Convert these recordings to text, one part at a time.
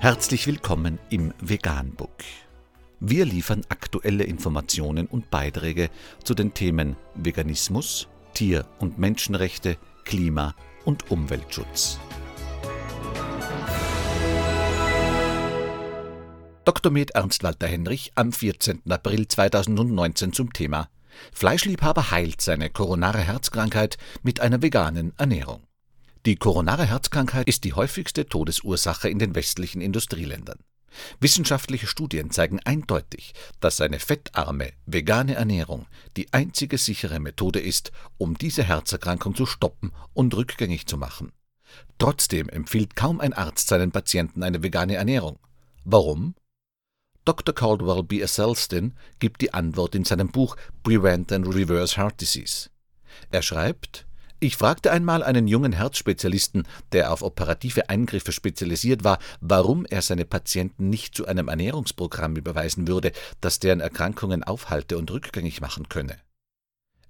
Herzlich willkommen im Veganbook. Wir liefern aktuelle Informationen und Beiträge zu den Themen Veganismus, Tier- und Menschenrechte, Klima- und Umweltschutz. Dr. Med Ernst Walter Henrich am 14. April 2019 zum Thema Fleischliebhaber heilt seine koronare Herzkrankheit mit einer veganen Ernährung. Die koronare Herzkrankheit ist die häufigste Todesursache in den westlichen Industrieländern. Wissenschaftliche Studien zeigen eindeutig, dass eine fettarme, vegane Ernährung die einzige sichere Methode ist, um diese Herzerkrankung zu stoppen und rückgängig zu machen. Trotzdem empfiehlt kaum ein Arzt seinen Patienten eine vegane Ernährung. Warum? Dr. Caldwell B. Selston gibt die Antwort in seinem Buch Prevent and Reverse Heart Disease. Er schreibt, ich fragte einmal einen jungen Herzspezialisten, der auf operative Eingriffe spezialisiert war, warum er seine Patienten nicht zu einem Ernährungsprogramm überweisen würde, das deren Erkrankungen aufhalte und rückgängig machen könne.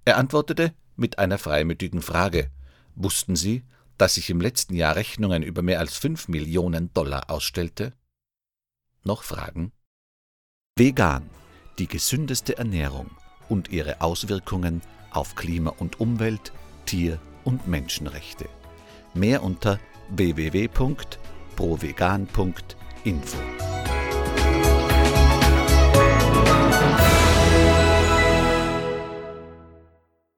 Er antwortete mit einer freimütigen Frage. Wussten Sie, dass ich im letzten Jahr Rechnungen über mehr als fünf Millionen Dollar ausstellte? Noch Fragen? Vegan, die gesündeste Ernährung und ihre Auswirkungen auf Klima und Umwelt – Tier- und Menschenrechte. Mehr unter www.provegan.info.